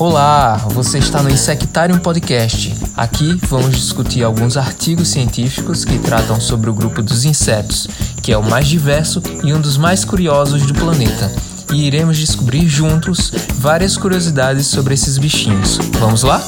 Olá, você está no Insectarium Podcast. Aqui vamos discutir alguns artigos científicos que tratam sobre o grupo dos insetos, que é o mais diverso e um dos mais curiosos do planeta. E iremos descobrir juntos várias curiosidades sobre esses bichinhos. Vamos lá?